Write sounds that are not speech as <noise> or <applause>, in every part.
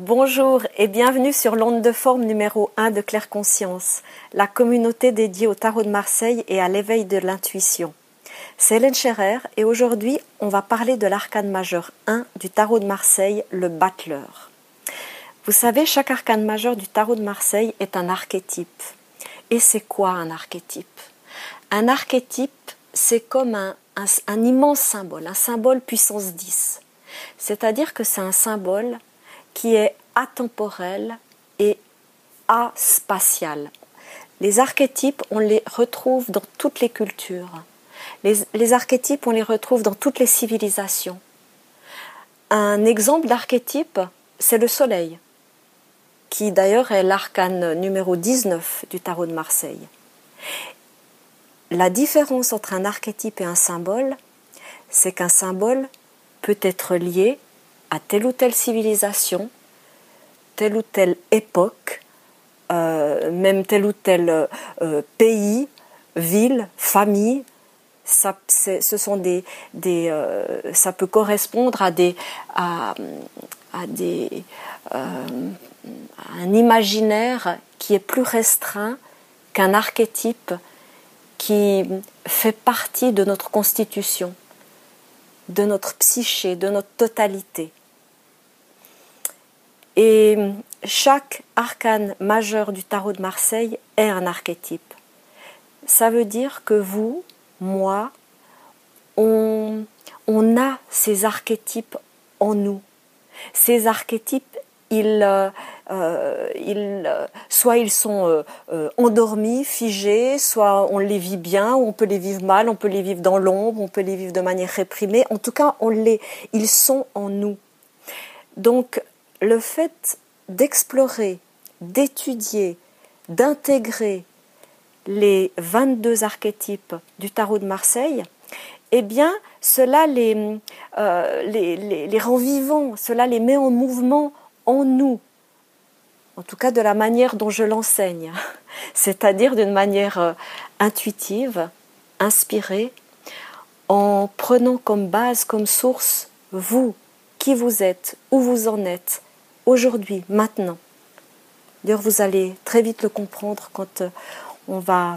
Bonjour et bienvenue sur l'onde de forme numéro 1 de Claire Conscience, la communauté dédiée au tarot de Marseille et à l'éveil de l'intuition. C'est Hélène Scherer et aujourd'hui on va parler de l'arcane majeur 1 du tarot de Marseille, le battleur. Vous savez, chaque arcane majeur du tarot de Marseille est un archétype. Et c'est quoi un archétype? Un archétype, c'est comme un, un immense symbole, un symbole puissance 10. C'est-à-dire que c'est un symbole qui est atemporel et aspatial. Les archétypes, on les retrouve dans toutes les cultures. Les, archétypes, on les retrouve dans toutes les civilisations. Un exemple d'archétype, c'est le soleil, qui d'ailleurs est l'arcane numéro 19 du tarot de Marseille. La différence entre un archétype et un symbole, c'est qu'un symbole peut être lié à telle ou telle civilisation, telle ou telle époque, euh, même tel ou tel euh, pays, ville, famille. Ça, ce sont des, des euh, ça peut correspondre à des, à, à des, un imaginaire qui est plus restreint qu'un archétype qui fait partie de notre constitution, de notre psyché, de notre totalité. Et chaque arcane majeur du tarot de Marseille est un archétype. Ça veut dire que vous, moi, on, on a ces archétypes en nous. Ces archétypes, ils, euh, euh, ils, soit ils sont euh, endormis, figés, soit on les vit bien, on peut les vivre mal, on peut les vivre dans l'ombre, on peut les vivre de manière réprimée. En tout cas, on les, ils sont en nous. Donc, le fait d'explorer, d'étudier, d'intégrer les 22 archétypes du tarot de Marseille, eh bien, cela euh, les, rend vivants, cela les met en mouvement en nous, en tout cas de la manière dont je l'enseigne, <laughs> c'est-à-dire d'une manière euh, intuitive, inspirée, en prenant comme base, comme source, vous, qui vous êtes, où vous en êtes, aujourd'hui, maintenant. D'ailleurs, vous allez très vite le comprendre quand euh, on va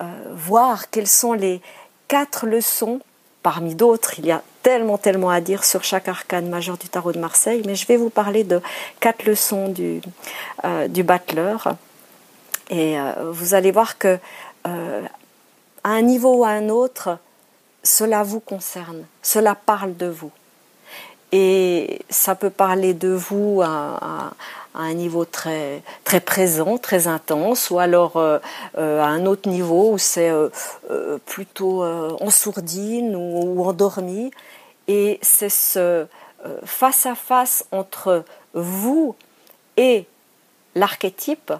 euh, voir quelles sont les quatre leçons, parmi d'autres, il y a tellement, tellement à dire sur chaque arcane majeur du tarot de Marseille, mais je vais vous parler de quatre leçons du, euh, du battleur. Et vous allez voir que à un niveau ou à un autre, cela vous concerne, cela parle de vous. Et ça peut parler de vous à, un niveau très, très présent, très intense, ou alors euh, euh, à un autre niveau où c'est euh, plutôt en sourdine ou, endormi. Et c'est ce face à face entre vous et l'archétype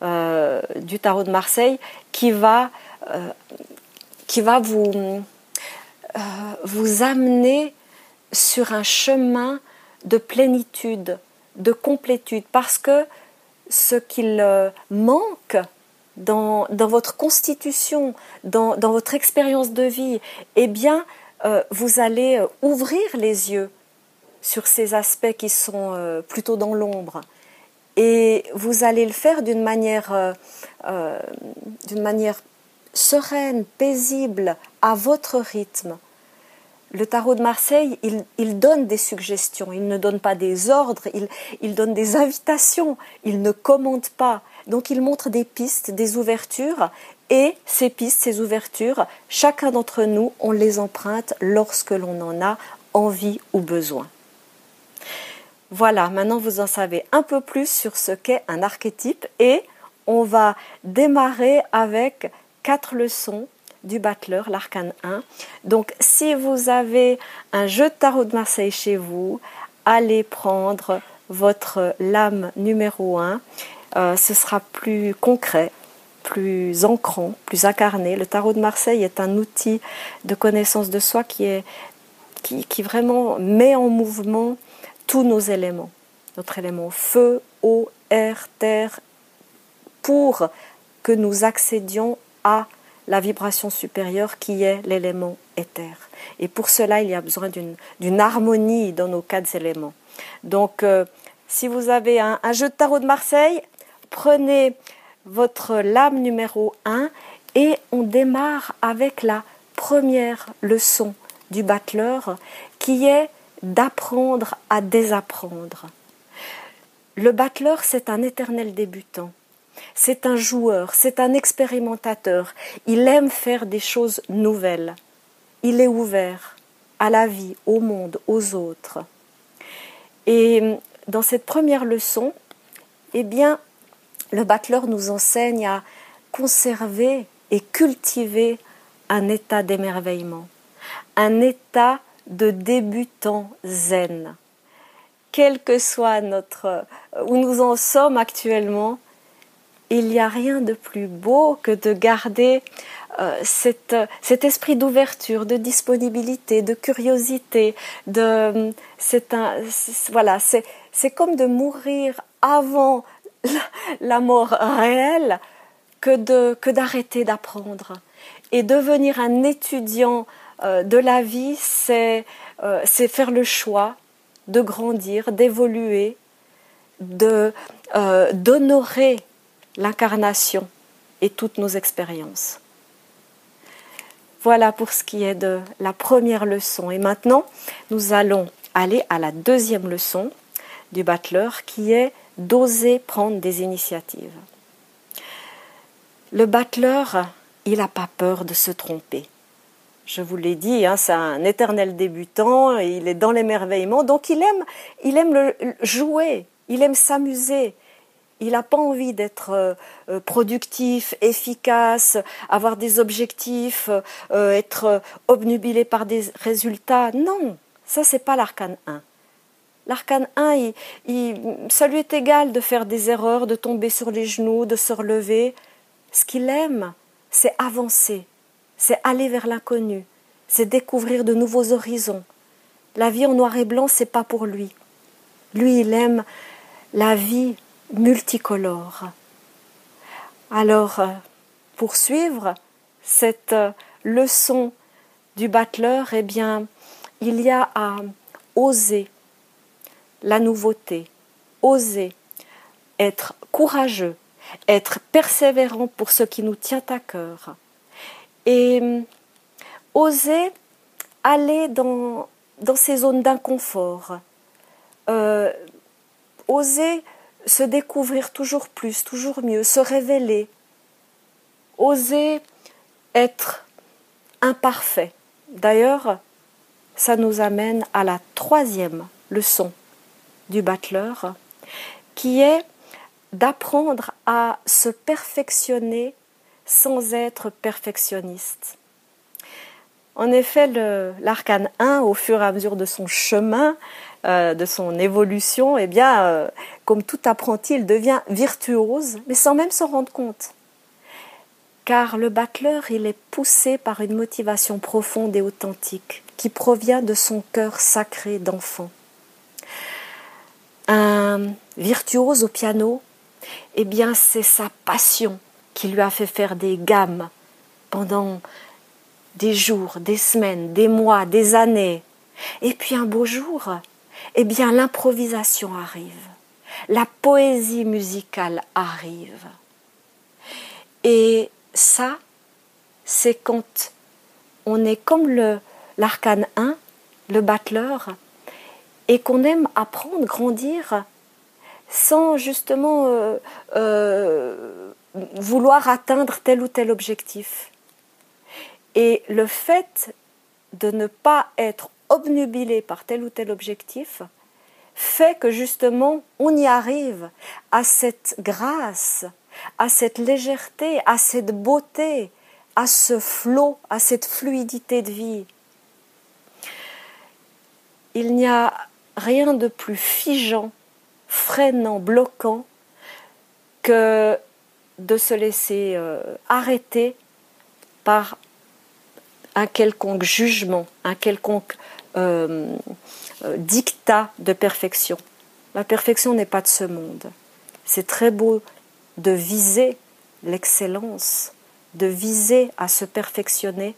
du tarot de Marseille qui va, qui va vous, vous amener sur un chemin de plénitude, de complétude, parce que ce qu'il euh, manque dans, votre constitution, dans, votre expérience de vie, eh bien, euh, vous allez euh, ouvrir les yeux sur ces aspects qui sont plutôt dans l'ombre. Et vous allez le faire d'une manière, d'une manière sereine, paisible, à votre rythme le tarot de Marseille, il, donne des suggestions, il ne donne pas des ordres, il, donne des invitations, il ne commande pas. Donc il montre des pistes, des ouvertures, et ces pistes, ces ouvertures, chacun d'entre nous, on les emprunte lorsque l'on en a envie ou besoin. Voilà, maintenant vous en savez un peu plus sur ce qu'est un archétype et on va démarrer avec quatre leçons du battleur, l'arcane 1. Donc si vous avez un jeu de tarot de Marseille chez vous, allez prendre votre lame numéro 1. Euh, ce sera plus concret, plus ancrant, plus incarné. Le tarot de Marseille est un outil de connaissance de soi qui, est, qui, qui vraiment met en mouvement tous nos éléments. Notre élément feu, eau, air, terre, pour que nous accédions à la vibration supérieure qui est l'élément éther. Et pour cela, il y a besoin d'une harmonie dans nos quatre éléments. Donc, euh, si vous avez un, jeu de tarot de Marseille, prenez votre lame numéro 1 et on démarre avec la première leçon du battleur qui est d'apprendre à désapprendre. Le battleur, c'est un éternel débutant. C'est un joueur, c'est un expérimentateur. Il aime faire des choses nouvelles. Il est ouvert à la vie, au monde, aux autres. Et dans cette première leçon, eh bien, le battleur nous enseigne à conserver et cultiver un état d'émerveillement, un état de débutant zen. Quel que soit notre où nous en sommes actuellement, il n'y a rien de plus beau que de garder euh, cet esprit d'ouverture, de disponibilité, de curiosité, de c'est un voilà, c'est comme de mourir avant <laughs> la, mort réelle que d'arrêter d'apprendre. Et devenir un étudiant euh, de la vie, c'est euh, c'est faire le choix de grandir, d'évoluer, d'honorer l'incarnation et toutes nos expériences. Voilà pour ce qui est de la première leçon. Et maintenant, nous allons aller à la deuxième leçon du battleur qui est d'oser prendre des initiatives. Le battleur, il n'a pas peur de se tromper. Je vous l'ai dit, hein, c'est un éternel débutant, il est dans l'émerveillement, donc il aime, jouer, il aime s'amuser, il n'a pas envie d'être euh, euh, productif, efficace, avoir des objectifs, euh, être obnubilé par des résultats. Non, ça c'est pas l'arcane 1. L'arcane 1, il, ça lui est égal de faire des erreurs, de tomber sur les genoux, de se relever. Ce qu'il aime, c'est avancer, c'est aller vers l'inconnu, c'est découvrir de nouveaux horizons. La vie en noir et blanc, c'est pas pour lui. Lui, il aime la vie multicolore. Alors, euh, pour suivre cette euh, leçon du battleur, eh bien, il y a à oser la nouveauté, oser être courageux, être persévérant pour ce qui nous tient à cœur et euh, oser aller dans, dans ces zones d'inconfort, oser se découvrir toujours plus, toujours mieux, se révéler, oser être imparfait. D'ailleurs, ça nous amène à la troisième leçon du battleur, qui est d'apprendre à se perfectionner sans être perfectionniste. En effet, l'arcane 1, au fur et à mesure de son chemin, euh, de son évolution, eh bien, euh, comme tout apprenti, il devient virtuose, mais sans même s'en rendre compte. Car le battleur, il est poussé par une motivation profonde et authentique qui provient de son cœur sacré d'enfant. Un virtuose au piano, eh bien, c'est sa passion qui lui a fait faire des gammes pendant des jours, des semaines, des mois, des années. Et puis un beau jour, eh bien l'improvisation arrive, la poésie musicale arrive. Et ça, c'est quand on est comme le l'arcane 1, le battleur, et qu'on aime apprendre, grandir, sans justement euh, euh, vouloir atteindre tel ou tel objectif. Et le fait de ne pas être obnubilé par tel ou tel objectif fait que justement on y arrive à cette grâce, à cette légèreté, à cette beauté, à ce flot, à cette fluidité de vie. Il n'y a rien de plus figeant, freinant, bloquant que de se laisser euh, arrêter par un quelconque jugement, un quelconque euh, euh, dictat de perfection. La perfection n'est pas de ce monde. C'est très beau de viser l'excellence, de viser à se perfectionner.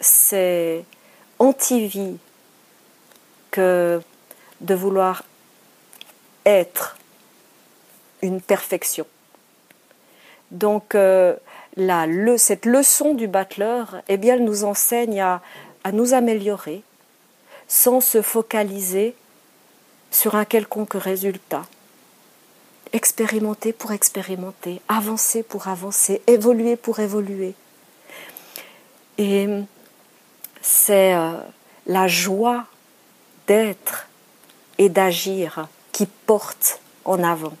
C'est anti-vie que de vouloir être une perfection. Donc euh, cette leçon du battleur, eh elle nous enseigne à, à nous améliorer sans se focaliser sur un quelconque résultat. Expérimenter pour expérimenter, avancer pour avancer, évoluer pour évoluer. Et c'est euh, la joie d'être et d'agir qui porte en avant.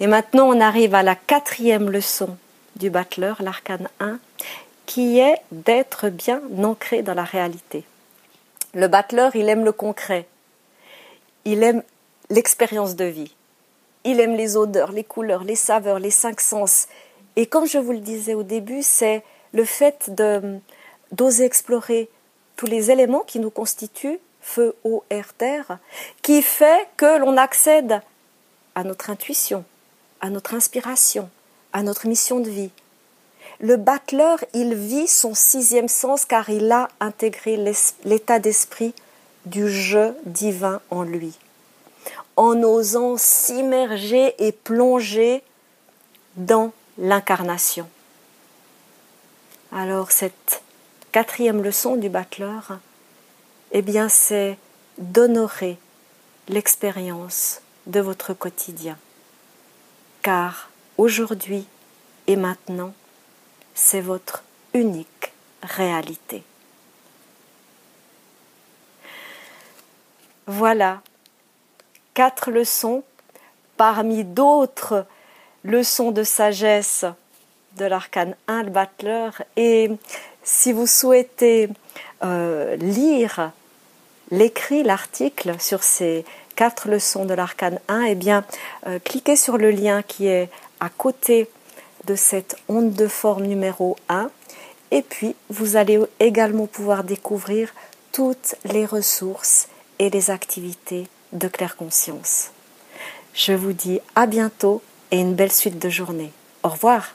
Et maintenant, on arrive à la quatrième leçon du battleur, l'arcane 1, qui est d'être bien ancré dans la réalité. Le battleur, il aime le concret. Il aime l'expérience de vie. Il aime les odeurs, les couleurs, les saveurs, les cinq sens. Et comme je vous le disais au début, c'est le fait d'oser explorer tous les éléments qui nous constituent, feu, eau, air, terre, qui fait que l'on accède à notre intuition, à notre inspiration, à notre mission de vie. Le battleur, il vit son sixième sens car il a intégré l'état d'esprit du jeu divin en lui, en osant s'immerger et plonger dans l'incarnation. Alors cette quatrième leçon du battleur, eh bien c'est d'honorer l'expérience de votre quotidien. Car aujourd'hui et maintenant, c'est votre unique réalité. Voilà quatre leçons parmi d'autres leçons de sagesse de l'arcane 1, le. Et si vous souhaitez euh, lire l'écrit, l'article sur ces quatre leçons de l'arcane 1, eh bien, euh, cliquez sur le lien qui est à côté de cette onde de forme numéro 1. Et puis, vous allez également pouvoir découvrir toutes les ressources et les activités de Claire Conscience. Je vous dis à bientôt et une belle suite de journée. Au revoir.